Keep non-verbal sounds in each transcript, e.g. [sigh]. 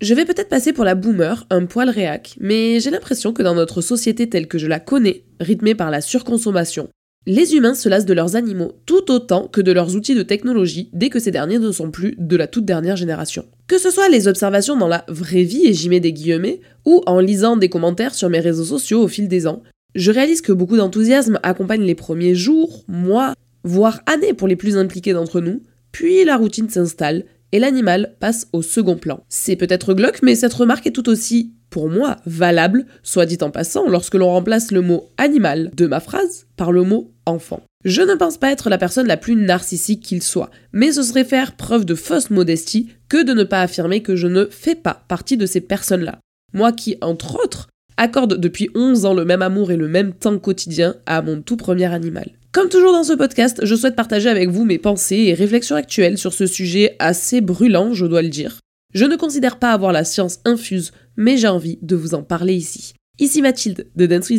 Je vais peut-être passer pour la boomer, un poil réac, mais j'ai l'impression que dans notre société telle que je la connais, rythmée par la surconsommation, les humains se lassent de leurs animaux tout autant que de leurs outils de technologie dès que ces derniers ne sont plus de la toute dernière génération. Que ce soit les observations dans la vraie vie, et j'y mets des guillemets, ou en lisant des commentaires sur mes réseaux sociaux au fil des ans, je réalise que beaucoup d'enthousiasme accompagne les premiers jours, mois, voire années pour les plus impliqués d'entre nous, puis la routine s'installe et l'animal passe au second plan. C'est peut-être glauque, mais cette remarque est tout aussi, pour moi, valable, soit dit en passant, lorsque l'on remplace le mot animal de ma phrase par le mot enfant. Je ne pense pas être la personne la plus narcissique qu'il soit, mais ce serait faire preuve de fausse modestie que de ne pas affirmer que je ne fais pas partie de ces personnes-là. Moi qui, entre autres, accorde depuis 11 ans le même amour et le même temps quotidien à mon tout premier animal. Comme toujours dans ce podcast, je souhaite partager avec vous mes pensées et réflexions actuelles sur ce sujet assez brûlant, je dois le dire. Je ne considère pas avoir la science infuse, mais j'ai envie de vous en parler ici. Ici Mathilde de Dance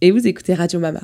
et vous écoutez Radio Mama.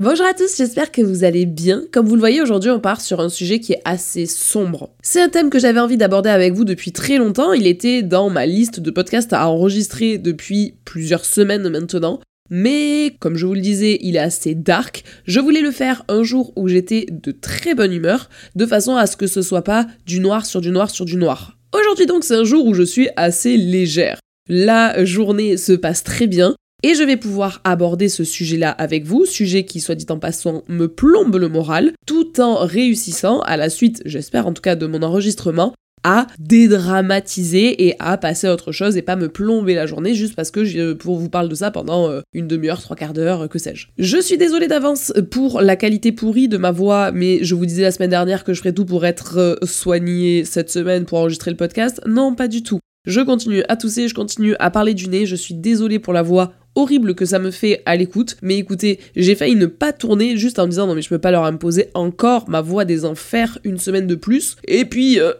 Bonjour à tous, j'espère que vous allez bien. Comme vous le voyez, aujourd'hui on part sur un sujet qui est assez sombre. C'est un thème que j'avais envie d'aborder avec vous depuis très longtemps, il était dans ma liste de podcasts à enregistrer depuis plusieurs semaines maintenant. Mais comme je vous le disais, il est assez dark. Je voulais le faire un jour où j'étais de très bonne humeur, de façon à ce que ce soit pas du noir sur du noir sur du noir. Aujourd'hui donc c'est un jour où je suis assez légère. La journée se passe très bien. Et je vais pouvoir aborder ce sujet-là avec vous, sujet qui, soit dit en passant, me plombe le moral, tout en réussissant, à la suite, j'espère en tout cas de mon enregistrement, à dédramatiser et à passer à autre chose et pas me plomber la journée juste parce que je vous parle de ça pendant euh, une demi-heure, trois quarts d'heure, que sais-je. Je suis désolée d'avance pour la qualité pourrie de ma voix, mais je vous disais la semaine dernière que je ferais tout pour être euh, soignée cette semaine pour enregistrer le podcast. Non, pas du tout. Je continue à tousser, je continue à parler du nez, je suis désolée pour la voix horrible que ça me fait à l'écoute. Mais écoutez, j'ai failli ne pas tourner juste en me disant non mais je peux pas leur imposer encore ma voix des enfers une semaine de plus. Et puis euh,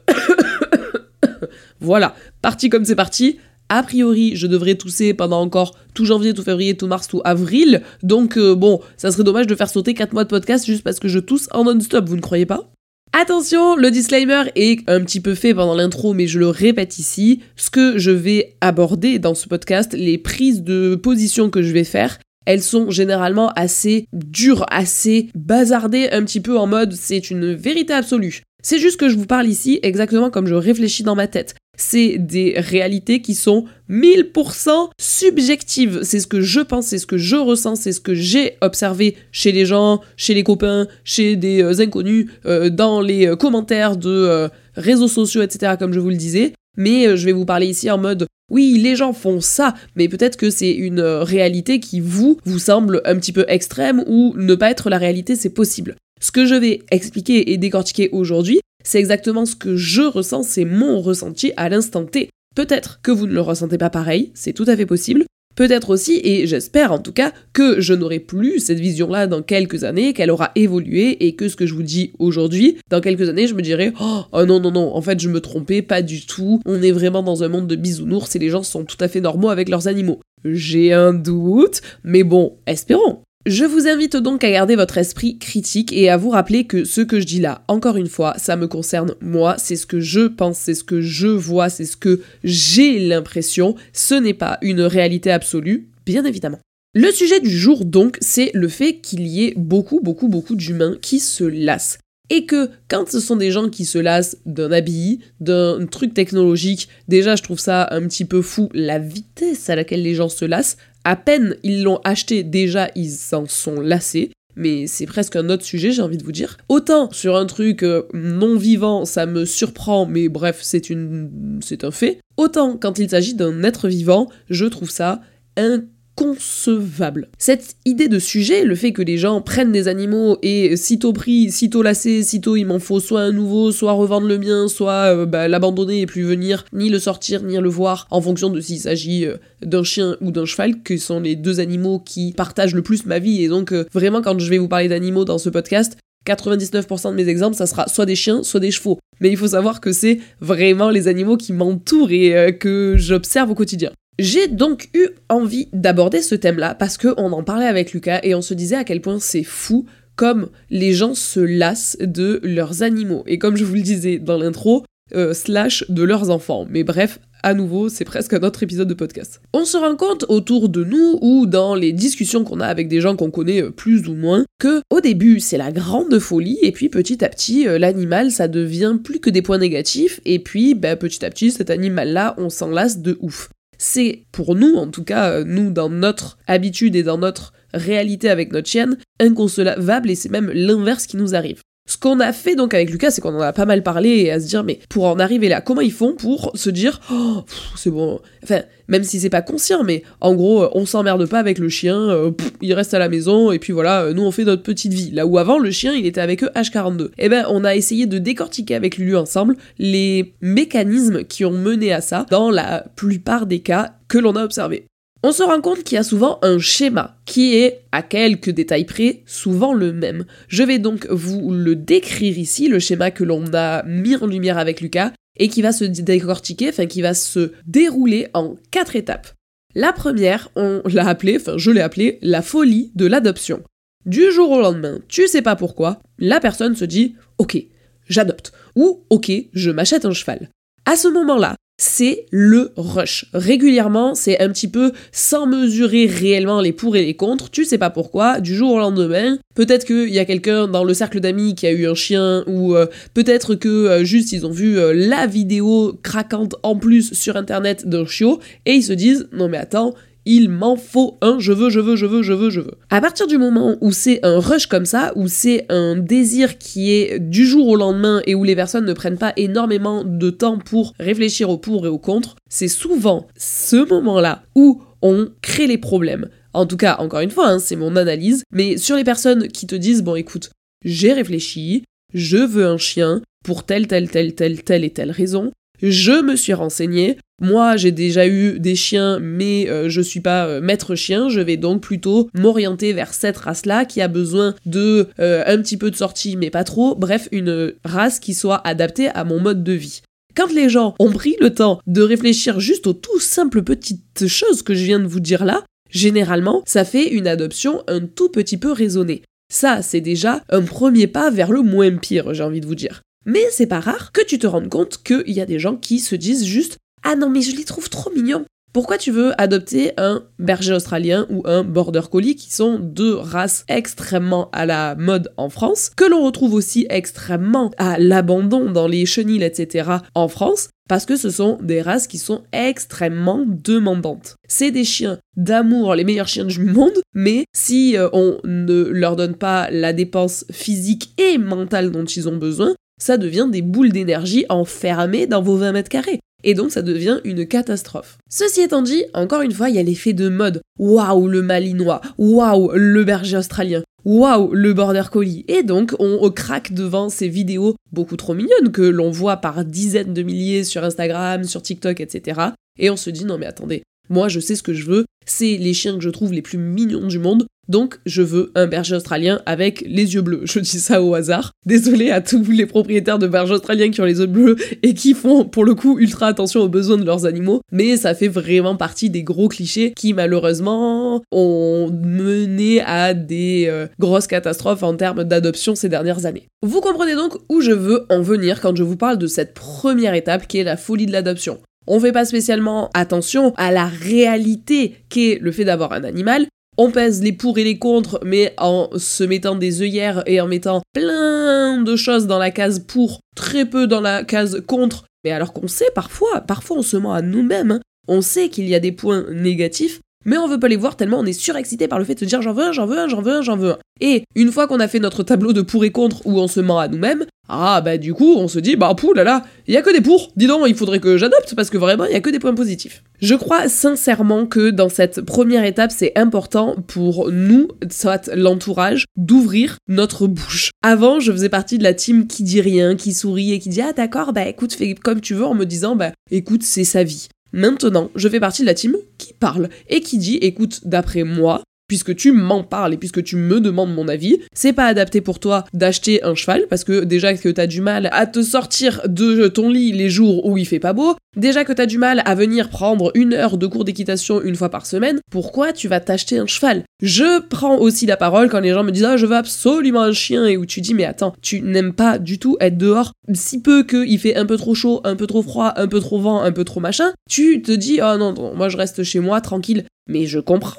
[coughs] voilà, parti comme c'est parti. A priori, je devrais tousser pendant encore tout janvier, tout février, tout mars, tout avril. Donc euh, bon, ça serait dommage de faire sauter 4 mois de podcast juste parce que je tousse en non-stop, vous ne croyez pas? Attention, le disclaimer est un petit peu fait pendant l'intro, mais je le répète ici. Ce que je vais aborder dans ce podcast, les prises de position que je vais faire, elles sont généralement assez dures, assez bazardées, un petit peu en mode c'est une vérité absolue. C'est juste que je vous parle ici exactement comme je réfléchis dans ma tête. C'est des réalités qui sont 1000% subjectives. C'est ce que je pense, c'est ce que je ressens, c'est ce que j'ai observé chez les gens, chez les copains, chez des euh, inconnus, euh, dans les euh, commentaires de réseaux sociaux, etc., comme je vous le disais. Mais je vais vous parler ici en mode oui, les gens font ça, mais peut-être que c'est une réalité qui vous, vous semble un petit peu extrême ou ne pas être la réalité, c'est possible. Ce que je vais expliquer et décortiquer aujourd'hui, c'est exactement ce que je ressens, c'est mon ressenti à l'instant T. Peut-être que vous ne le ressentez pas pareil, c'est tout à fait possible. Peut-être aussi, et j'espère en tout cas, que je n'aurai plus cette vision-là dans quelques années, qu'elle aura évolué et que ce que je vous dis aujourd'hui, dans quelques années, je me dirai oh, oh non, non, non, en fait, je me trompais pas du tout. On est vraiment dans un monde de bisounours et les gens sont tout à fait normaux avec leurs animaux. J'ai un doute, mais bon, espérons. Je vous invite donc à garder votre esprit critique et à vous rappeler que ce que je dis là, encore une fois, ça me concerne moi, c'est ce que je pense, c'est ce que je vois, c'est ce que j'ai l'impression, ce n'est pas une réalité absolue, bien évidemment. Le sujet du jour donc, c'est le fait qu'il y ait beaucoup, beaucoup, beaucoup d'humains qui se lassent. Et que quand ce sont des gens qui se lassent d'un habit, d'un truc technologique, déjà je trouve ça un petit peu fou la vitesse à laquelle les gens se lassent, à peine ils l'ont acheté, déjà ils s'en sont lassés. Mais c'est presque un autre sujet, j'ai envie de vous dire. Autant sur un truc euh, non vivant, ça me surprend, mais bref, c'est une, c'est un fait. Autant quand il s'agit d'un être vivant, je trouve ça un concevable. Cette idée de sujet, le fait que les gens prennent des animaux et sitôt pris, sitôt lassé, sitôt il m'en faut soit un nouveau, soit revendre le mien, soit euh, bah, l'abandonner et plus venir, ni le sortir, ni le voir, en fonction de s'il s'agit euh, d'un chien ou d'un cheval, que sont les deux animaux qui partagent le plus ma vie. Et donc euh, vraiment quand je vais vous parler d'animaux dans ce podcast, 99% de mes exemples, ça sera soit des chiens, soit des chevaux. Mais il faut savoir que c'est vraiment les animaux qui m'entourent et que j'observe au quotidien. J'ai donc eu envie d'aborder ce thème-là parce qu'on en parlait avec Lucas et on se disait à quel point c'est fou comme les gens se lassent de leurs animaux. Et comme je vous le disais dans l'intro, euh, slash de leurs enfants. Mais bref, à nouveau, c'est presque un autre épisode de podcast. On se rend compte autour de nous ou dans les discussions qu'on a avec des gens qu'on connaît euh, plus ou moins que au début c'est la grande folie et puis petit à petit euh, l'animal ça devient plus que des points négatifs et puis bah, petit à petit cet animal là on s'en lasse de ouf. C'est pour nous en tout cas nous dans notre habitude et dans notre réalité avec notre chienne inconcevable et c'est même l'inverse qui nous arrive. Ce qu'on a fait donc avec Lucas, c'est qu'on en a pas mal parlé et à se dire, mais pour en arriver là, comment ils font pour se dire, oh, c'est bon. Enfin, même si c'est pas conscient, mais en gros, on s'emmerde pas avec le chien, euh, il reste à la maison et puis voilà, euh, nous on fait notre petite vie. Là où avant, le chien, il était avec eux H42. Eh ben, on a essayé de décortiquer avec Lulu ensemble les mécanismes qui ont mené à ça dans la plupart des cas que l'on a observés. On se rend compte qu'il y a souvent un schéma qui est, à quelques détails près, souvent le même. Je vais donc vous le décrire ici, le schéma que l'on a mis en lumière avec Lucas, et qui va se décortiquer, enfin qui va se dérouler en quatre étapes. La première, on l'a appelée, enfin je l'ai appelée, la folie de l'adoption. Du jour au lendemain, tu sais pas pourquoi, la personne se dit Ok, j'adopte, ou Ok, je m'achète un cheval. À ce moment-là, c'est le rush. Régulièrement, c'est un petit peu sans mesurer réellement les pour et les contre, tu sais pas pourquoi, du jour au lendemain, peut-être qu'il y a quelqu'un dans le cercle d'amis qui a eu un chien, ou euh, peut-être que euh, juste ils ont vu euh, la vidéo craquante en plus sur internet d'un chiot, et ils se disent, non mais attends, il m'en faut un, je veux, je veux, je veux, je veux, je veux. À partir du moment où c'est un rush comme ça, où c'est un désir qui est du jour au lendemain et où les personnes ne prennent pas énormément de temps pour réfléchir au pour et au contre, c'est souvent ce moment-là où on crée les problèmes. En tout cas, encore une fois, hein, c'est mon analyse, mais sur les personnes qui te disent, bon écoute, j'ai réfléchi, je veux un chien pour telle, telle, telle, telle, telle et telle raison, je me suis renseigné, moi, j'ai déjà eu des chiens, mais euh, je suis pas euh, maître chien. Je vais donc plutôt m'orienter vers cette race-là qui a besoin de euh, un petit peu de sortie, mais pas trop. Bref, une race qui soit adaptée à mon mode de vie. Quand les gens ont pris le temps de réfléchir juste aux tout simples petites choses que je viens de vous dire là, généralement, ça fait une adoption un tout petit peu raisonnée. Ça, c'est déjà un premier pas vers le moins pire, j'ai envie de vous dire. Mais c'est pas rare que tu te rendes compte qu'il y a des gens qui se disent juste ah non, mais je les trouve trop mignons. Pourquoi tu veux adopter un berger australien ou un border collie qui sont deux races extrêmement à la mode en France, que l'on retrouve aussi extrêmement à l'abandon dans les chenilles, etc. en France, parce que ce sont des races qui sont extrêmement demandantes. C'est des chiens d'amour, les meilleurs chiens du monde, mais si euh, on ne leur donne pas la dépense physique et mentale dont ils ont besoin, ça devient des boules d'énergie enfermées dans vos 20 mètres carrés et donc ça devient une catastrophe. Ceci étant dit, encore une fois, il y a l'effet de mode. Waouh, le malinois, waouh, le berger australien, waouh, le border collie. Et donc on, craque devant ces vidéos beaucoup trop mignonnes que l'on voit par dizaines de milliers sur Instagram, sur TikTok, etc. Et on se dit non mais attendez, moi je sais ce que je veux, c'est les chiens que je trouve les plus mignons du monde, donc je veux un berger australien avec les yeux bleus. [laughs] Je dis ça au hasard. Désolé à tous les propriétaires de bergers australiens qui ont les yeux bleus et qui font pour le coup ultra attention aux besoins de leurs animaux, mais ça fait vraiment partie des gros clichés qui malheureusement ont mené à des euh, grosses catastrophes en termes d'adoption ces dernières années. Vous comprenez donc où je veux en venir quand je vous parle de cette première étape qui est la folie de l'adoption. On fait pas spécialement attention à la réalité qu'est le fait d'avoir un animal, on pèse les pour et les contre, mais en se mettant des œillères et en mettant plein de choses dans la case pour, très peu dans la case contre. Mais alors qu'on sait parfois, parfois on se ment à nous-mêmes, hein. on sait qu'il y a des points négatifs, mais on veut pas les voir tellement on est surexcité par le fait de se dire j'en veux un, j'en veux un, j'en veux un, j'en veux un. Et une fois qu'on a fait notre tableau de pour et contre où on se ment à nous-mêmes, ah bah du coup on se dit bah pou là là, il y a que des pour. Dis donc, il faudrait que j'adopte parce que vraiment il y a que des points positifs. Je crois sincèrement que dans cette première étape, c'est important pour nous, soit l'entourage, d'ouvrir notre bouche. Avant, je faisais partie de la team qui dit rien, qui sourit et qui dit ah d'accord, bah écoute, fais comme tu veux en me disant bah écoute, c'est sa vie. Maintenant, je fais partie de la team parle et qui dit écoute, d'après moi, puisque tu m'en parles et puisque tu me demandes mon avis, c'est pas adapté pour toi d'acheter un cheval parce que déjà que t'as du mal à te sortir de ton lit les jours où il fait pas beau, déjà que t'as du mal à venir prendre une heure de cours d'équitation une fois par semaine, pourquoi tu vas t'acheter un cheval? Je prends aussi la parole quand les gens me disent ah je veux absolument un chien et où tu dis mais attends tu n'aimes pas du tout être dehors si peu qu'il fait un peu trop chaud, un peu trop froid, un peu trop vent, un peu trop machin, tu te dis oh non, non moi je reste chez moi tranquille. Mais je comprends,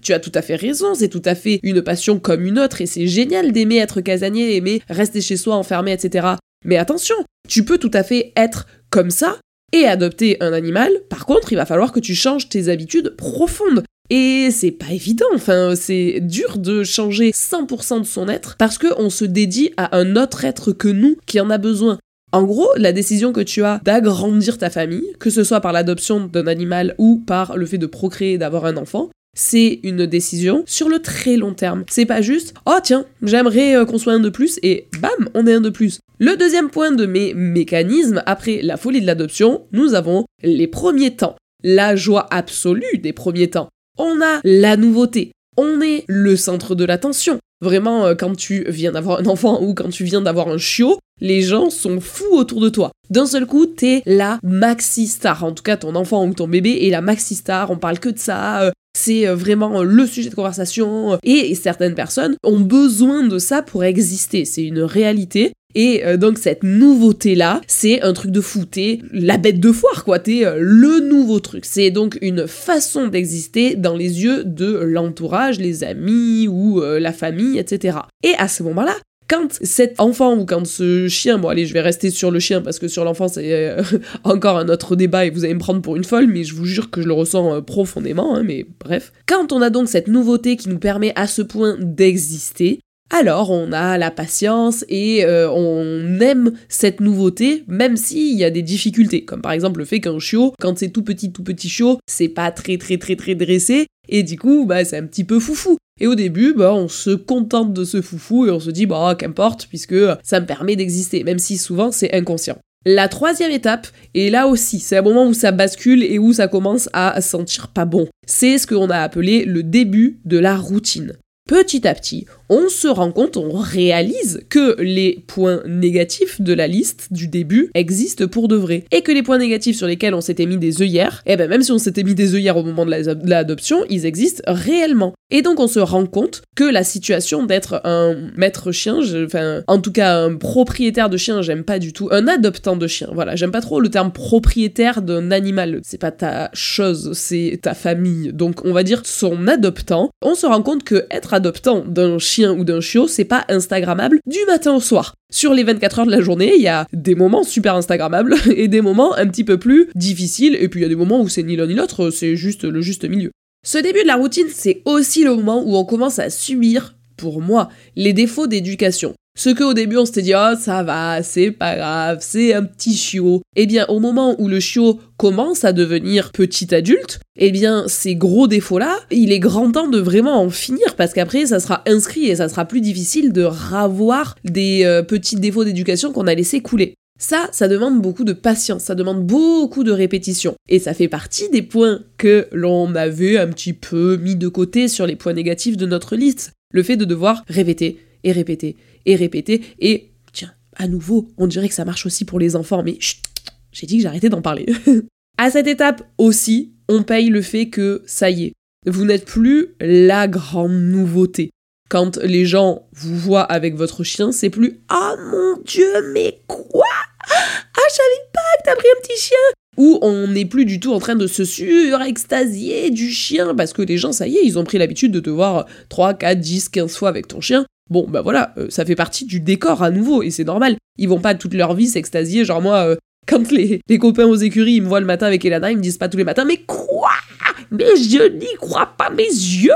tu as tout à fait raison, c'est tout à fait une passion comme une autre et c'est génial d'aimer être casanier, aimer rester chez soi enfermé, etc. Mais attention, tu peux tout à fait être comme ça et adopter un animal. Par contre, il va falloir que tu changes tes habitudes profondes. Et c'est pas évident, enfin, c'est dur de changer 100% de son être parce qu'on se dédie à un autre être que nous qui en a besoin. En gros, la décision que tu as d'agrandir ta famille, que ce soit par l'adoption d'un animal ou par le fait de procréer, d'avoir un enfant, c'est une décision sur le très long terme. C'est pas juste oh tiens, j'aimerais euh, qu'on soit un de plus et bam, on est un de plus. Le deuxième point de mes mécanismes après la folie de l'adoption, nous avons les premiers temps. La joie absolue des premiers temps. On a la nouveauté. On est le centre de l'attention. Vraiment, euh, quand tu viens d'avoir un enfant ou quand tu viens d'avoir un chiot, les gens sont fous autour de toi. D'un seul coup, t'es la maxi star. En tout cas, ton enfant ou ton bébé est la maxi star. On parle que de ça. Euh, c'est euh, vraiment le sujet de conversation. Et certaines personnes ont besoin de ça pour exister. C'est une réalité. Et euh, donc cette nouveauté-là, c'est un truc de fou. T'es la bête de foire, quoi. T'es euh, le nouveau truc. C'est donc une façon d'exister dans les yeux de l'entourage, les amis ou euh, la famille, etc. Et à ce moment-là, quand cet enfant ou quand ce chien, bon allez, je vais rester sur le chien parce que sur l'enfant c'est [laughs] encore un autre débat et vous allez me prendre pour une folle, mais je vous jure que je le ressens profondément, hein, mais bref. Quand on a donc cette nouveauté qui nous permet à ce point d'exister, alors on a la patience et euh, on aime cette nouveauté, même s'il y a des difficultés, comme par exemple le fait qu'un chiot, quand c'est tout petit, tout petit chiot, c'est pas très très très très dressé, et du coup, bah, c'est un petit peu foufou. Et au début, bah, on se contente de ce foufou et on se dit, bah, qu'importe, puisque ça me permet d'exister, même si souvent c'est inconscient. La troisième étape, et là aussi, c'est un moment où ça bascule et où ça commence à sentir pas bon. C'est ce qu'on a appelé le début de la routine. Petit à petit, on se rend compte, on réalise que les points négatifs de la liste du début existent pour de vrai. Et que les points négatifs sur lesquels on s'était mis des œillères, eh ben même si on s'était mis des œillères au moment de l'adoption, ils existent réellement. Et donc on se rend compte que la situation d'être un maître chien, enfin en tout cas un propriétaire de chien, j'aime pas du tout, un adoptant de chien, voilà, j'aime pas trop le terme propriétaire d'un animal, c'est pas ta chose, c'est ta famille, donc on va dire son adoptant, on se rend compte que être adoptant d'un chien ou d'un chiot, c'est pas instagrammable du matin au soir. Sur les 24 heures de la journée, il y a des moments super instagrammables [laughs] et des moments un petit peu plus difficiles, et puis il y a des moments où c'est ni l'un ni l'autre, c'est juste le juste milieu. Ce début de la routine, c'est aussi le moment où on commence à subir, pour moi, les défauts d'éducation. Ce que au début on s'était dit oh ça va, c'est pas grave, c'est un petit chiot. Eh bien au moment où le chiot commence à devenir petit adulte, eh bien ces gros défauts là, il est grand temps de vraiment en finir parce qu'après ça sera inscrit et ça sera plus difficile de ravoir des euh, petits défauts d'éducation qu'on a laissé couler. Ça, ça demande beaucoup de patience, ça demande beaucoup de répétition. Et ça fait partie des points que l'on avait un petit peu mis de côté sur les points négatifs de notre liste. Le fait de devoir répéter et répéter et répéter. Et tiens, à nouveau, on dirait que ça marche aussi pour les enfants, mais j'ai dit que j'arrêtais d'en parler. [laughs] à cette étape aussi, on paye le fait que ça y est, vous n'êtes plus la grande nouveauté. Quand les gens vous voient avec votre chien, c'est plus Ah mon dieu, mais quoi? Ah, je savais pas que t'as pris un petit chien Ou on n'est plus du tout en train de se surextasier du chien parce que les gens, ça y est, ils ont pris l'habitude de te voir 3, 4, 10, 15 fois avec ton chien. Bon, bah voilà, euh, ça fait partie du décor à nouveau, et c'est normal. Ils vont pas toute leur vie s'extasier, genre moi, euh, quand les, copains aux écuries, ils me voient le matin avec Elana, ils me disent pas tous les matins, mais quoi? Mais je n'y crois pas mes yeux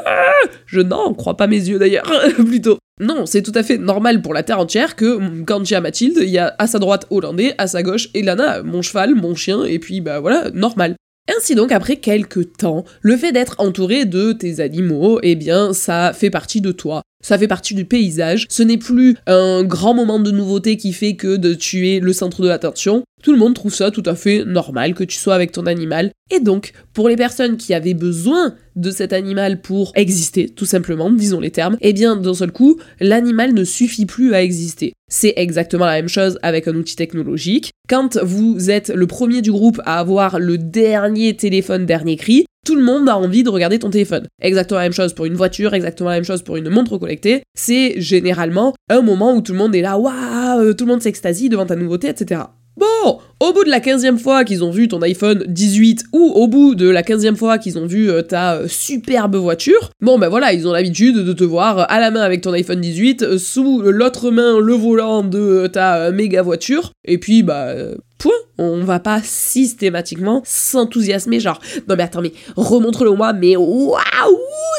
Je n'en crois pas mes yeux d'ailleurs, [laughs] plutôt. Non, c'est tout à fait normal pour la terre entière que mm, quand j'ai Mathilde, il y a à sa droite Hollandais, à sa gauche Elana, mon cheval, mon chien, et puis bah voilà, normal. Ainsi donc, après quelques temps, le fait d'être entouré de tes animaux, eh bien, ça fait partie de toi. Ça fait partie du paysage. Ce n'est plus un grand moment de nouveauté qui fait que de tuer le centre de l'attention. Tout le monde trouve ça tout à fait normal que tu sois avec ton animal. Et donc, pour les personnes qui avaient besoin de cet animal pour exister, tout simplement, disons les termes, eh bien, d'un seul coup, l'animal ne suffit plus à exister. C'est exactement la même chose avec un outil technologique. Quand vous êtes le premier du groupe à avoir le dernier téléphone dernier cri, tout le monde a envie de regarder ton téléphone. Exactement la même chose pour une voiture, exactement la même chose pour une montre connectée. C'est généralement un moment où tout le monde est là, waouh, tout le monde s'extasie devant ta nouveauté, etc. Bon, au bout de la 15e fois qu'ils ont vu ton iPhone 18 ou au bout de la 15e fois qu'ils ont vu euh, ta euh, superbe voiture, bon ben voilà, ils ont l'habitude de te voir à la main avec ton iPhone 18, euh, sous l'autre main le volant de ta méga voiture, et puis bah point. On va pas systématiquement s'enthousiasmer, genre, non mais attends, mais remontre-le moi, mais waouh,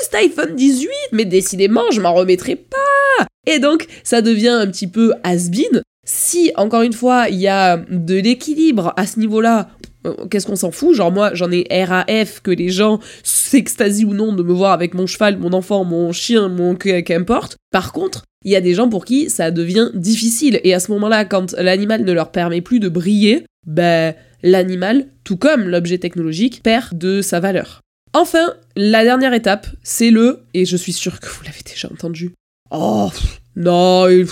cet iPhone 18, mais décidément, je m'en remettrai pas. Et donc, ça devient un petit peu has-been, si, encore une fois, il y a de l'équilibre à ce niveau-là, qu'est-ce qu'on s'en fout? Genre moi, j'en ai RAF que les gens s'extasient ou non de me voir avec mon cheval, mon enfant, mon chien, mon qu'importe. Par contre, il y a des gens pour qui ça devient difficile. Et à ce moment-là, quand l'animal ne leur permet plus de briller, ben l'animal, tout comme l'objet technologique, perd de sa valeur. Enfin, la dernière étape, c'est le, et je suis sûre que vous l'avez déjà entendu, oh, non, il,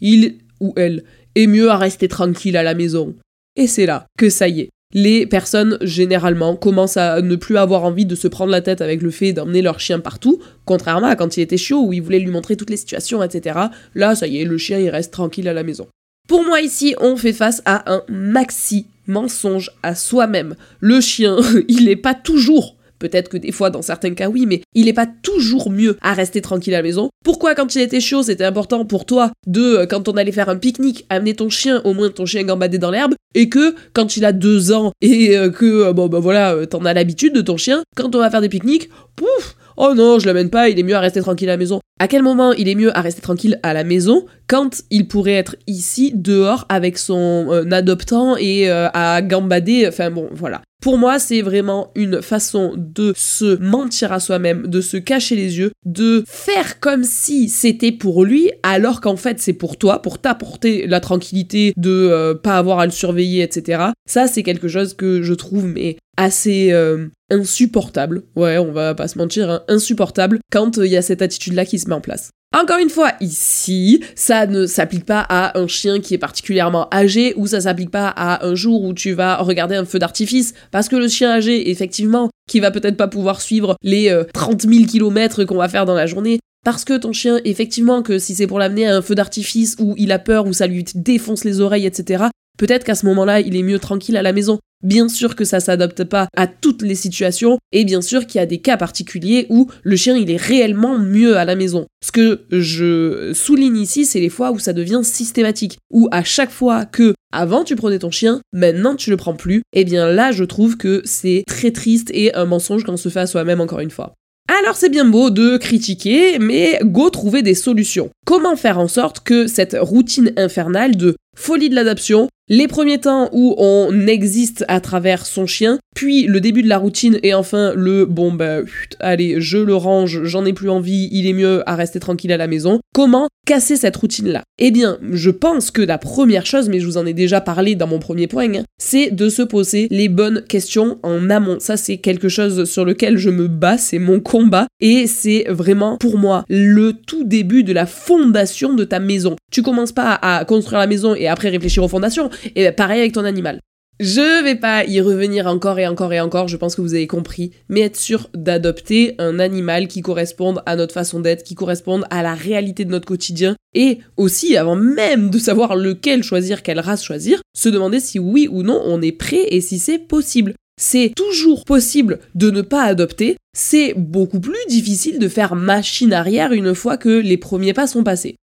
il ou elle est mieux à rester tranquille à la maison. Et c'est là que ça y est. Les personnes, généralement, commencent à ne plus avoir envie de se prendre la tête avec le fait d'emmener leur chien partout, contrairement à quand il était chaud, où ils voulaient lui montrer toutes les situations, etc. Là, ça y est, le chien, il reste tranquille à la maison. Pour moi, ici, on fait face à un maxi mensonge à soi-même. Le chien, [laughs] il n'est pas toujours Peut-être que des fois, dans certains cas, oui, mais il n'est pas toujours mieux à rester tranquille à la maison. Pourquoi, quand il était chaud, c'était important pour toi de, euh, quand on allait faire un pique-nique, amener ton chien, au moins ton chien gambadé dans l'herbe, et que quand il a deux ans et euh, que, euh, bon, bah voilà, t'en as l'habitude de ton chien, quand on va faire des pique-niques, pouf, oh non, je l'amène pas, il est mieux à rester tranquille à la maison. À quel moment il est mieux à rester tranquille à la maison? Quand il pourrait être ici, dehors, avec son adoptant et à gambader, enfin bon, voilà. Pour moi, c'est vraiment une façon de se mentir à soi-même, de se cacher les yeux, de faire comme si c'était pour lui, alors qu'en fait c'est pour toi, pour t'apporter la tranquillité de euh, pas avoir à le surveiller, etc. Ça, c'est quelque chose que je trouve mais assez euh, insupportable. Ouais, on va pas se mentir, hein, insupportable quand il y a cette attitude-là qui se met en place. Encore une fois, ici, ça ne s'applique pas à un chien qui est particulièrement âgé ou ça s'applique pas à un jour où tu vas regarder un feu d'artifice parce que le chien âgé, effectivement, qui va peut-être pas pouvoir suivre les 30 000 km qu'on va faire dans la journée, parce que ton chien, effectivement, que si c'est pour l'amener à un feu d'artifice où il a peur, où ça lui défonce les oreilles, etc., peut-être qu'à ce moment-là, il est mieux tranquille à la maison. Bien sûr que ça s'adapte pas à toutes les situations et bien sûr qu'il y a des cas particuliers où le chien il est réellement mieux à la maison. Ce que je souligne ici, c'est les fois où ça devient systématique, où à chaque fois que avant tu prenais ton chien, maintenant tu le prends plus, et bien là je trouve que c'est très triste et un mensonge qu'on se fait à soi-même encore une fois. Alors c'est bien beau de critiquer, mais go trouver des solutions. Comment faire en sorte que cette routine infernale de folie de l'adoption, les premiers temps où on existe à travers son chien, puis le début de la routine et enfin le bon bah allez je le range, j'en ai plus envie, il est mieux à rester tranquille à la maison. Comment casser cette routine là Eh bien je pense que la première chose, mais je vous en ai déjà parlé dans mon premier point, hein, c'est de se poser les bonnes questions en amont. Ça c'est quelque chose sur lequel je me bats, c'est mon combat et c'est vraiment pour moi le tout début de la fondation de ta maison. Tu commences pas à construire la maison et après réfléchir aux fondations. Et pareil avec ton animal. Je vais pas y revenir encore et encore et encore, je pense que vous avez compris, mais être sûr d'adopter un animal qui corresponde à notre façon d'être, qui corresponde à la réalité de notre quotidien, et aussi, avant même de savoir lequel choisir, quelle race choisir, se demander si oui ou non on est prêt et si c'est possible. C'est toujours possible de ne pas adopter, c'est beaucoup plus difficile de faire machine arrière une fois que les premiers pas sont passés.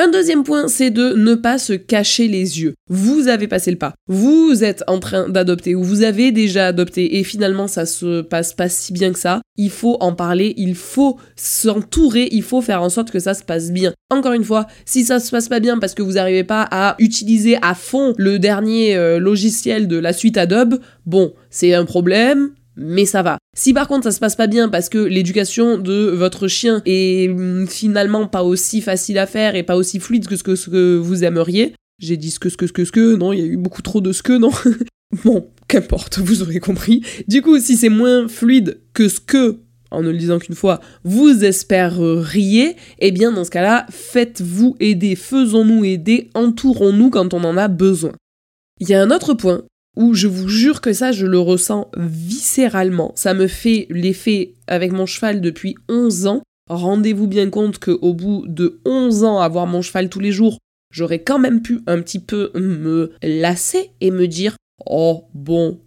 Un deuxième point, c'est de ne pas se cacher les yeux. Vous avez passé le pas. Vous êtes en train d'adopter ou vous avez déjà adopté et finalement ça se passe pas si bien que ça. Il faut en parler, il faut s'entourer, il faut faire en sorte que ça se passe bien. Encore une fois, si ça se passe pas bien parce que vous n'arrivez pas à utiliser à fond le dernier euh, logiciel de la suite Adobe, bon, c'est un problème, mais ça va. Si par contre ça se passe pas bien parce que l'éducation de votre chien est hum, finalement pas aussi facile à faire et pas aussi fluide que ce que, ce que vous aimeriez, j'ai dit ce que, ce que, ce que, ce que, non, il y a eu beaucoup trop de ce que, non [laughs] Bon, qu'importe, vous aurez compris. Du coup, si c'est moins fluide que ce que, en ne le disant qu'une fois, vous espéreriez, eh bien dans ce cas-là, faites-vous aider, faisons-nous aider, entourons-nous quand on en a besoin. Il y a un autre point où je vous jure que ça, je le ressens viscéralement. Ça me fait l'effet avec mon cheval depuis 11 ans. Rendez-vous bien compte qu'au bout de 11 ans, avoir mon cheval tous les jours, j'aurais quand même pu un petit peu me lasser et me dire Oh bon,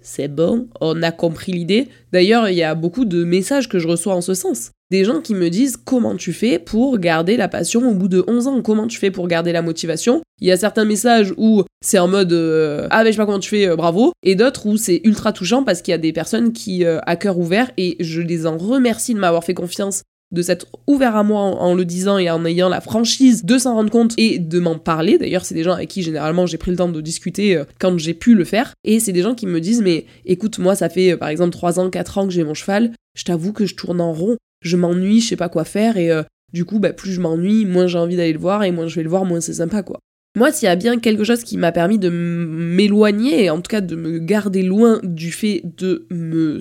c'est bon, on a compris l'idée. D'ailleurs, il y a beaucoup de messages que je reçois en ce sens. Des gens qui me disent comment tu fais pour garder la passion au bout de 11 ans, comment tu fais pour garder la motivation? Il y a certains messages où c'est en mode euh, ah mais je sais pas comment tu fais, euh, bravo, et d'autres où c'est ultra touchant parce qu'il y a des personnes qui euh, à cœur ouvert et je les en remercie de m'avoir fait confiance de s'être ouvert à moi en, le disant et en ayant la franchise de s'en rendre compte et de m'en parler. D'ailleurs, c'est des gens avec qui généralement j'ai pris le temps de discuter quand j'ai pu le faire. Et c'est des gens qui me disent mais écoute, moi ça fait par exemple 3 ans, 4 ans que j'ai mon cheval, je t'avoue que je tourne en rond, je m'ennuie, je sais pas quoi faire et euh, du coup, bah, plus je m'ennuie, moins j'ai envie d'aller le voir et moins je vais le voir, moins c'est sympa quoi. Moi, s'il y a bien quelque chose qui m'a permis de m'éloigner, en tout cas de me garder loin du fait de me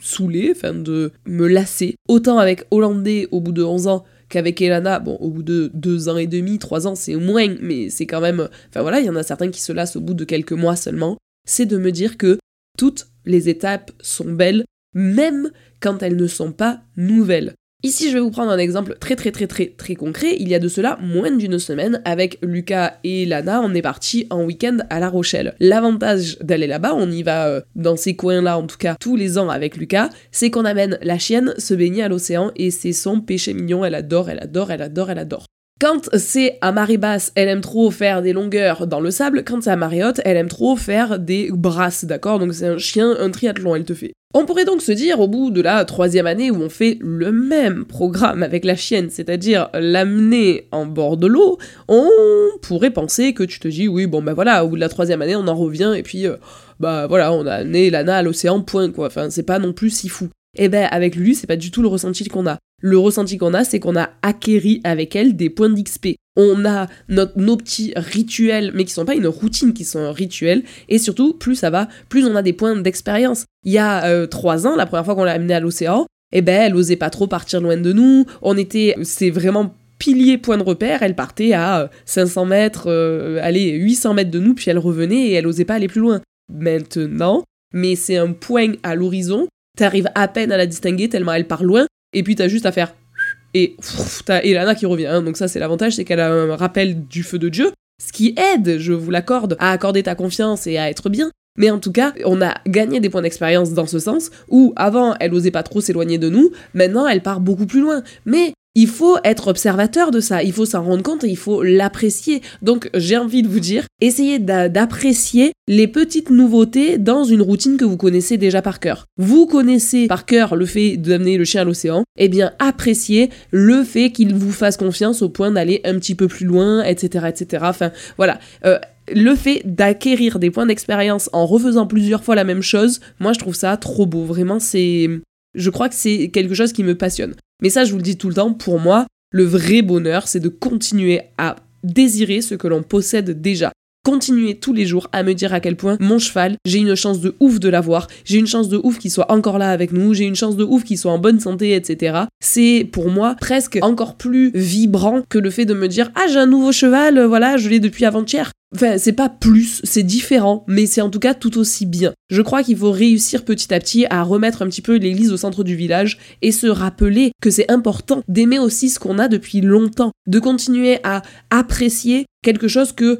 saouler, enfin de me lasser. Autant avec Hollandais au bout de 11 ans qu'avec Elana, bon, au bout de 2 ans et demi, 3 ans, c'est moins, mais c'est quand même. Enfin voilà, il y en a certains qui se lassent au bout de quelques mois seulement. C'est de me dire que toutes les étapes sont belles, même quand elles ne sont pas nouvelles. Ici, je vais vous prendre un exemple très très très très très concret. Il y a de cela moins d'une semaine, avec Lucas et Lana, on est parti en week-end à La Rochelle. L'avantage d'aller là-bas, on y va euh, dans ces coins-là en tout cas tous les ans avec Lucas, c'est qu'on amène la chienne se baigner à l'océan et c'est son péché mignon. Elle adore, elle adore, elle adore, elle adore. Quand c'est à marée basse, elle aime trop faire des longueurs dans le sable. Quand c'est à marée haute, elle aime trop faire des brasses, d'accord? Donc c'est un chien, un triathlon, elle te fait. On pourrait donc se dire, au bout de la troisième année où on fait le même programme avec la chienne, c'est-à-dire l'amener en bord de l'eau, on pourrait penser que tu te dis, oui, bon ben voilà, au bout de la troisième année, on en revient, et puis, euh, bah voilà, on a amené Lana à l'océan, point, quoi. Enfin, c'est pas non plus si fou. Eh ben, avec lui, c'est pas du tout le ressenti qu'on a. Le ressenti qu'on a, c'est qu'on a acquéri avec elle des points d'XP. On a nos petits rituels, mais qui sont pas une routine, qui sont un rituel. Et surtout, plus ça va, plus on a des points d'expérience. Il y a euh, trois ans, la première fois qu'on l'a amenée à l'océan, eh ben, elle osait pas trop partir loin de nous. On était, c'est vraiment pilier point de repère, elle partait à 500 euh, mètres, euh, allez, 800 mètres de nous, puis elle revenait et elle osait pas aller plus loin. Maintenant, mais c'est un point à l'horizon T'arrives à peine à la distinguer tellement elle part loin, et puis t'as juste à faire et t'as Elana qui revient. Hein. donc ça c'est l'avantage, c'est qu'elle a un rappel du feu de Dieu, ce qui aide, je vous l'accorde, à accorder ta confiance et à être bien. Mais en tout cas, on a gagné des points d'expérience dans ce sens, où avant elle osait pas trop s'éloigner de nous, maintenant elle part beaucoup plus loin. Mais il faut être observateur de ça, il faut s'en rendre compte et il faut l'apprécier. Donc j'ai envie de vous dire, essayez d'apprécier les petites nouveautés dans une routine que vous connaissez déjà par cœur. Vous connaissez par cœur le fait d'amener le chien à l'océan, eh bien appréciez le fait qu'il vous fasse confiance au point d'aller un petit peu plus loin, etc. etc. Enfin voilà. Euh, le fait d'acquérir des points d'expérience en refaisant plusieurs fois la même chose, moi je trouve ça trop beau. Vraiment, c'est. Je crois que c'est quelque chose qui me passionne. Mais ça, je vous le dis tout le temps, pour moi, le vrai bonheur, c'est de continuer à désirer ce que l'on possède déjà. Continuer tous les jours à me dire à quel point mon cheval, j'ai une chance de ouf de l'avoir, j'ai une chance de ouf qu'il soit encore là avec nous, j'ai une chance de ouf qu'il soit en bonne santé, etc. C'est pour moi presque encore plus vibrant que le fait de me dire ah j'ai un nouveau cheval, voilà, je l'ai depuis avant-hier. Enfin, c'est pas plus, c'est différent, mais c'est en tout cas tout aussi bien. Je crois qu'il faut réussir petit à petit à remettre un petit peu l'église au centre du village et se rappeler que c'est important d'aimer aussi ce qu'on a depuis longtemps, de continuer à apprécier quelque chose que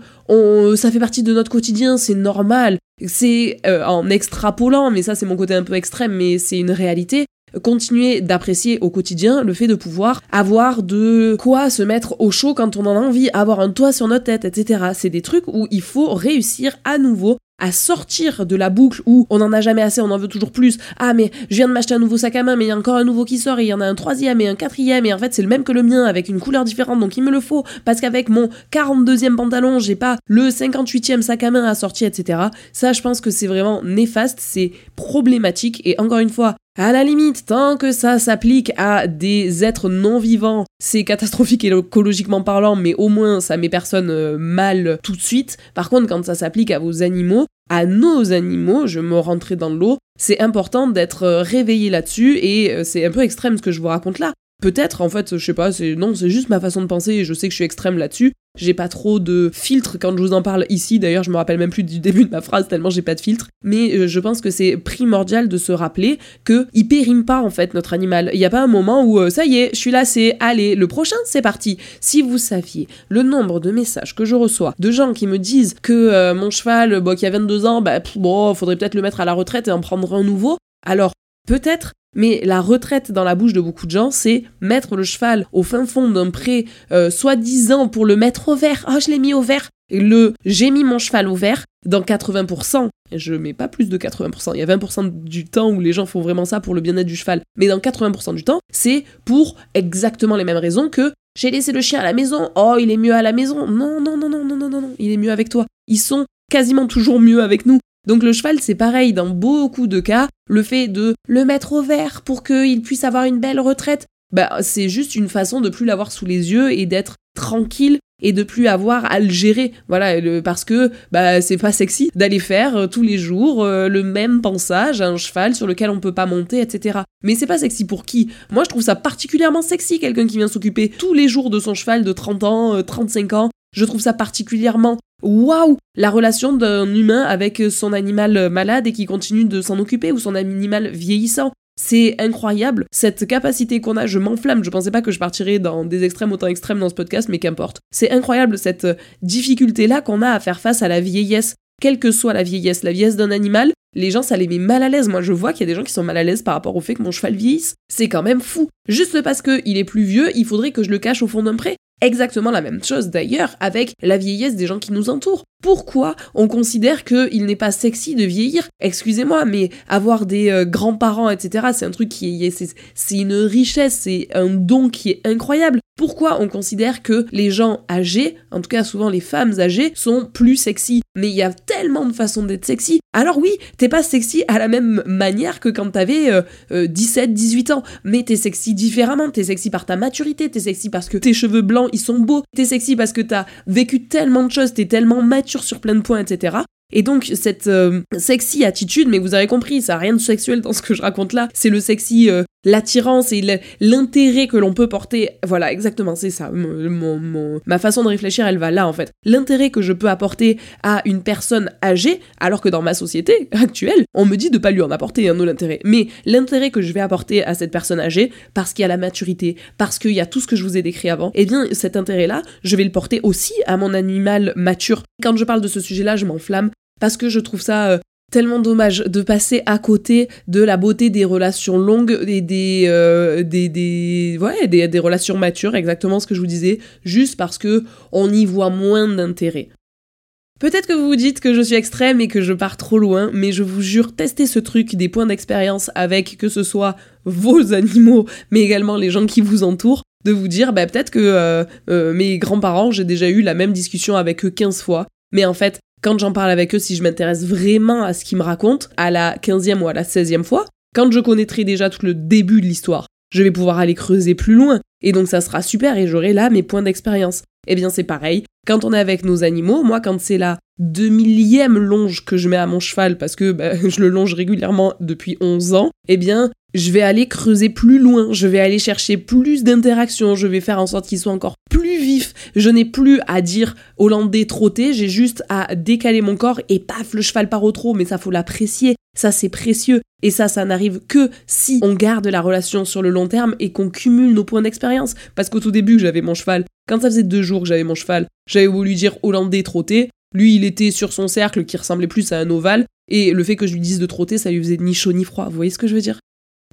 ça fait partie de notre quotidien, c'est normal. C'est euh, en extrapolant, mais ça c'est mon côté un peu extrême, mais c'est une réalité continuer d'apprécier au quotidien le fait de pouvoir avoir de quoi se mettre au chaud quand on en a envie, avoir un toit sur notre tête, etc. C'est des trucs où il faut réussir à nouveau à sortir de la boucle où on n'en a jamais assez, on en veut toujours plus. Ah mais je viens de m'acheter un nouveau sac à main, mais il y a encore un nouveau qui sort et il y en a un troisième et un quatrième et en fait c'est le même que le mien avec une couleur différente donc il me le faut parce qu'avec mon 42e pantalon j'ai pas le 58e sac à main à sortir etc. Ça je pense que c'est vraiment néfaste, c'est problématique et encore une fois à la limite, tant que ça s'applique à des êtres non vivants, c'est catastrophique écologiquement parlant, mais au moins ça met personne euh, mal tout de suite. Par contre, quand ça s'applique à vos animaux, à nos animaux, je me rentrais dans l'eau, c'est important d'être euh, réveillé là-dessus et euh, c'est un peu extrême ce que je vous raconte là. Peut-être, en fait, je sais pas, c'est non, c'est juste ma façon de penser et je sais que je suis extrême là-dessus. J'ai pas trop de filtre quand je vous en parle ici. D'ailleurs, je me rappelle même plus du début de ma phrase tellement j'ai pas de filtre. Mais euh, je pense que c'est primordial de se rappeler que il périme pas en fait notre animal. Il y a pas un moment où euh, ça y est, je suis là, c'est allez, le prochain, c'est parti. Si vous saviez le nombre de messages que je reçois de gens qui me disent que euh, mon cheval, bon, qui a 22 ans, bah bon, faudrait peut-être le mettre à la retraite et en prendre un nouveau. Alors peut-être mais la retraite dans la bouche de beaucoup de gens, c'est mettre le cheval au fin fond d'un pré, euh, soi-disant pour le mettre au vert. Ah, je l'ai mis au vert. Le j'ai mis mon cheval au vert. Dans 80%, je mets pas plus de 80%, il y a 20% du temps où les gens font vraiment ça pour le bien-être du cheval, mais dans 80% du temps, c'est pour exactement les mêmes raisons que j'ai laissé le chien à la maison, oh il est mieux à la maison. Non, non, non, non, non, non, non, non, il est mieux avec toi. Ils sont quasiment toujours mieux avec nous. Donc le cheval, c'est pareil dans beaucoup de cas. Le fait de le mettre au vert pour qu'il puisse avoir une belle retraite, bah, c'est juste une façon de plus l'avoir sous les yeux et d'être tranquille et de plus avoir à le gérer. Voilà, parce que bah, c'est pas sexy d'aller faire euh, tous les jours euh, le même pensage à un cheval sur lequel on peut pas monter, etc. Mais c'est pas sexy pour qui? Moi, je trouve ça particulièrement sexy, quelqu'un qui vient s'occuper tous les jours de son cheval de 30 ans, 35 euh, ans. Je trouve ça particulièrement waouh La relation d'un humain avec son animal malade et qui continue de s'en occuper ou son animal vieillissant. C'est incroyable cette capacité qu'on a. Je m'enflamme. Je pensais pas que je partirais dans des extrêmes autant extrêmes dans ce podcast, mais qu'importe. C'est incroyable cette difficulté là qu'on a à faire face à la vieillesse. Quelle que soit la vieillesse, la vieillesse d'un animal, les gens ça les met mal à l'aise. Moi je vois qu'il y a des gens qui sont mal à l'aise par rapport au fait que mon cheval vieillisse. C'est quand même fou. Juste parce qu'il est plus vieux, il faudrait que je le cache au fond d'un pré exactement la même chose d'ailleurs avec la vieillesse des gens qui nous entourent. Pourquoi on considère qu'il n'est pas sexy de vieillir? Excusez-moi, mais avoir des euh, grands-parents, etc., c'est un truc qui est, c'est une richesse, c'est un don qui est incroyable. Pourquoi on considère que les gens âgés, en tout cas souvent les femmes âgées, sont plus sexy? Mais il y a tellement de façons d'être sexy. Alors oui, t'es pas sexy à la même manière que quand t'avais euh, 17, euh, 18 ans, mais t'es sexy différemment. T'es sexy par ta maturité, t'es sexy parce que tes cheveux blancs ils sont beaux, t'es sexy parce que t'as vécu tellement de choses, t'es tellement mature sur plein de points, etc. Et donc cette euh, sexy attitude, mais vous avez compris, ça n'a rien de sexuel dans ce que je raconte là, c'est le sexy, euh, l'attirance et l'intérêt que l'on peut porter. Voilà, exactement, c'est ça. ma façon de réfléchir, elle va là en fait. L'intérêt que je peux apporter à une personne âgée, alors que dans ma société [laughs] actuelle, on me dit de pas lui en apporter un autre intérêt. Mais l'intérêt que je vais apporter à cette personne âgée, parce qu'il y a la maturité, parce qu'il y a tout ce que je vous ai décrit avant, eh bien cet intérêt-là, je vais le porter aussi à mon animal mature. Quand je parle de ce sujet-là, je m'enflamme parce que je trouve ça euh, tellement dommage de passer à côté de la beauté des relations longues et des, euh, des, des, ouais, des, relations matures, exactement ce que je vous disais, juste parce que on y voit moins d'intérêt. Peut-être que vous vous dites que je suis extrême et que je pars trop loin, mais je vous jure, testez ce truc des points d'expérience avec que ce soit vos animaux, mais également les gens qui vous entourent, de vous dire, bah, peut-être que euh, mes grands-parents, j'ai déjà eu la même discussion avec eux 15 fois, mais en fait, quand j'en parle avec eux, si je m'intéresse vraiment à ce qu'ils me racontent, à la 15e ou à la 16e fois, quand je connaîtrai déjà tout le début de l'histoire, je vais pouvoir aller creuser plus loin. Et donc ça sera super et j'aurai là mes points d'expérience. Eh bien c'est pareil, quand on est avec nos animaux, moi quand c'est la 2000e longe que je mets à mon cheval parce que bah, [laughs] je le longe régulièrement depuis 11 ans, eh bien je vais aller creuser plus loin, je vais aller chercher plus d'interactions, je vais faire en sorte qu'il soit encore plus. Je n'ai plus à dire hollandais trotté, j'ai juste à décaler mon corps et paf, le cheval part au trot, mais ça faut l'apprécier, ça c'est précieux. Et ça, ça n'arrive que si on garde la relation sur le long terme et qu'on cumule nos points d'expérience. Parce qu'au tout début, j'avais mon cheval. Quand ça faisait deux jours que j'avais mon cheval, j'avais voulu dire hollandais trotté. Lui, il était sur son cercle qui ressemblait plus à un ovale. Et le fait que je lui dise de trotter, ça lui faisait ni chaud ni froid. Vous voyez ce que je veux dire?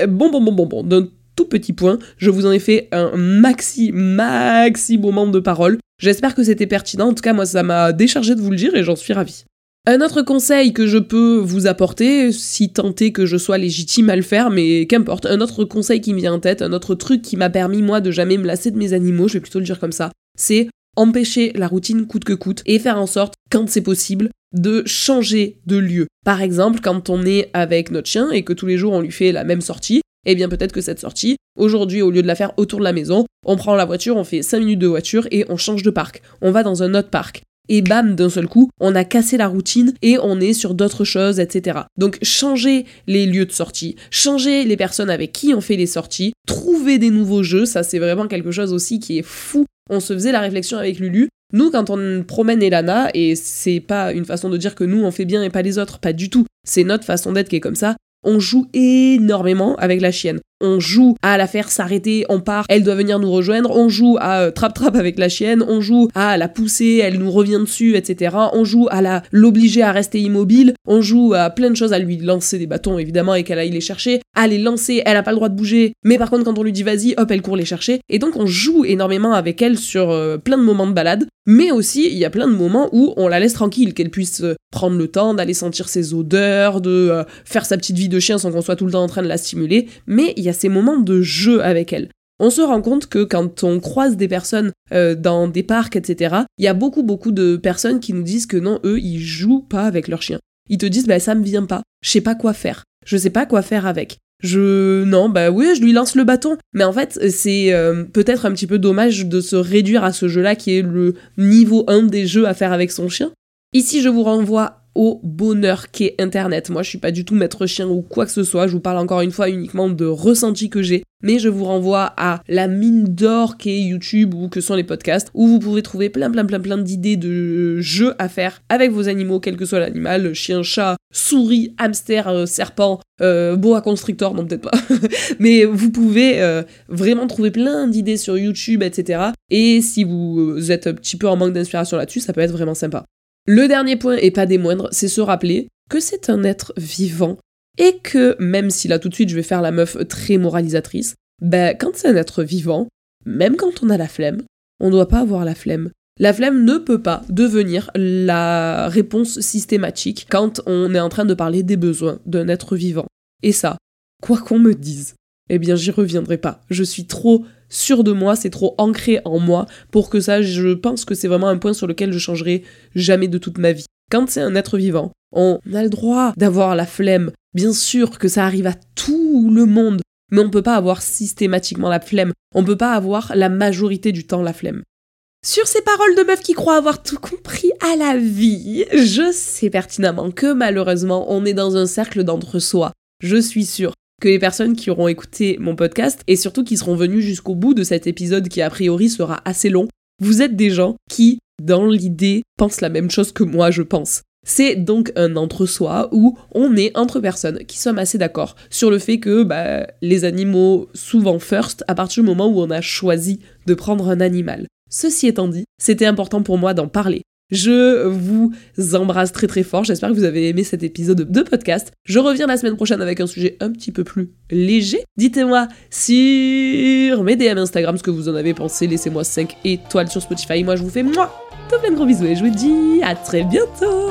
Bon, bon, bon, bon, bon. D'un tout petit point, je vous en ai fait un maxi, maxi moment de parole. J'espère que c'était pertinent. En tout cas, moi, ça m'a déchargé de vous le dire et j'en suis ravie. Un autre conseil que je peux vous apporter, si tant est que je sois légitime à le faire, mais qu'importe, un autre conseil qui me vient en tête, un autre truc qui m'a permis moi de jamais me lasser de mes animaux, je vais plutôt le dire comme ça, c'est empêcher la routine coûte que coûte et faire en sorte, quand c'est possible, de changer de lieu. Par exemple, quand on est avec notre chien et que tous les jours on lui fait la même sortie, eh bien peut-être que cette sortie, aujourd'hui au lieu de la faire autour de la maison, on prend la voiture, on fait 5 minutes de voiture et on change de parc. On va dans un autre parc et bam, d'un seul coup, on a cassé la routine et on est sur d'autres choses, etc. Donc changer les lieux de sortie, changer les personnes avec qui on fait les sorties, trouver des nouveaux jeux, ça c'est vraiment quelque chose aussi qui est fou. On se faisait la réflexion avec Lulu. Nous, quand on promène Elana, et c'est pas une façon de dire que nous on fait bien et pas les autres, pas du tout, c'est notre façon d'être qui est comme ça, on joue énormément avec la chienne. On joue à la faire s'arrêter, on part, elle doit venir nous rejoindre. On joue à euh, trap-trap avec la chienne. On joue à la pousser, elle nous revient dessus, etc. On joue à la l'obliger à rester immobile. On joue à plein de choses, à lui lancer des bâtons évidemment et qu'elle aille les chercher. À les lancer, elle a pas le droit de bouger. Mais par contre, quand on lui dit vas-y, hop, elle court les chercher. Et donc on joue énormément avec elle sur euh, plein de moments de balade. Mais aussi, il y a plein de moments où on la laisse tranquille, qu'elle puisse euh, prendre le temps d'aller sentir ses odeurs, de faire sa petite vie de chien sans qu'on soit tout le temps en train de la stimuler. Mais y a ces moments de jeu avec elle. On se rend compte que quand on croise des personnes euh, dans des parcs, etc., il y a beaucoup, beaucoup de personnes qui nous disent que non, eux, ils jouent pas avec leur chien. Ils te disent, bah ça me vient pas, je sais pas quoi faire, je sais pas quoi faire avec. Je. Non, bah oui, je lui lance le bâton. Mais en fait, c'est euh, peut-être un petit peu dommage de se réduire à ce jeu-là qui est le niveau 1 des jeux à faire avec son chien. Ici, je vous renvoie au bonheur qu'est Internet. Moi, je suis pas du tout maître chien ou quoi que ce soit. Je vous parle encore une fois uniquement de ressenti que j'ai. Mais je vous renvoie à la mine d'or qu'est YouTube ou que sont les podcasts, où vous pouvez trouver plein, plein, plein, plein d'idées de jeux à faire avec vos animaux, quel que soit l'animal, chien, chat, souris, hamster, euh, serpent, euh, boa constrictor, non peut-être pas. [laughs] Mais vous pouvez euh, vraiment trouver plein d'idées sur YouTube, etc. Et si vous êtes un petit peu en manque d'inspiration là-dessus, ça peut être vraiment sympa. Le dernier point, et pas des moindres, c'est se rappeler que c'est un être vivant et que, même si là tout de suite je vais faire la meuf très moralisatrice, ben quand c'est un être vivant, même quand on a la flemme, on ne doit pas avoir la flemme. La flemme ne peut pas devenir la réponse systématique quand on est en train de parler des besoins d'un être vivant. Et ça, quoi qu'on me dise, eh bien j'y reviendrai pas. Je suis trop sûr de moi, c'est trop ancré en moi pour que ça, je pense que c'est vraiment un point sur lequel je changerai jamais de toute ma vie. Quand c'est un être vivant, on a le droit d'avoir la flemme. Bien sûr que ça arrive à tout le monde, mais on peut pas avoir systématiquement la flemme. On peut pas avoir la majorité du temps la flemme. Sur ces paroles de meuf qui croit avoir tout compris à la vie, je sais pertinemment que malheureusement on est dans un cercle d'entre-soi. Je suis sûre que les personnes qui auront écouté mon podcast et surtout qui seront venues jusqu'au bout de cet épisode qui a priori sera assez long, vous êtes des gens qui, dans l'idée, pensent la même chose que moi je pense. C'est donc un entre-soi où on est entre personnes qui sommes assez d'accord sur le fait que bah, les animaux, souvent first, à partir du moment où on a choisi de prendre un animal. Ceci étant dit, c'était important pour moi d'en parler je vous embrasse très très fort. J'espère que vous avez aimé cet épisode de podcast. Je reviens la semaine prochaine avec un sujet un petit peu plus léger. Dites-moi sur mes DM Instagram ce que vous en avez pensé. Laissez-moi 5 étoiles sur Spotify. Moi, je vous fais moi de plein de gros bisous et je vous dis à très bientôt.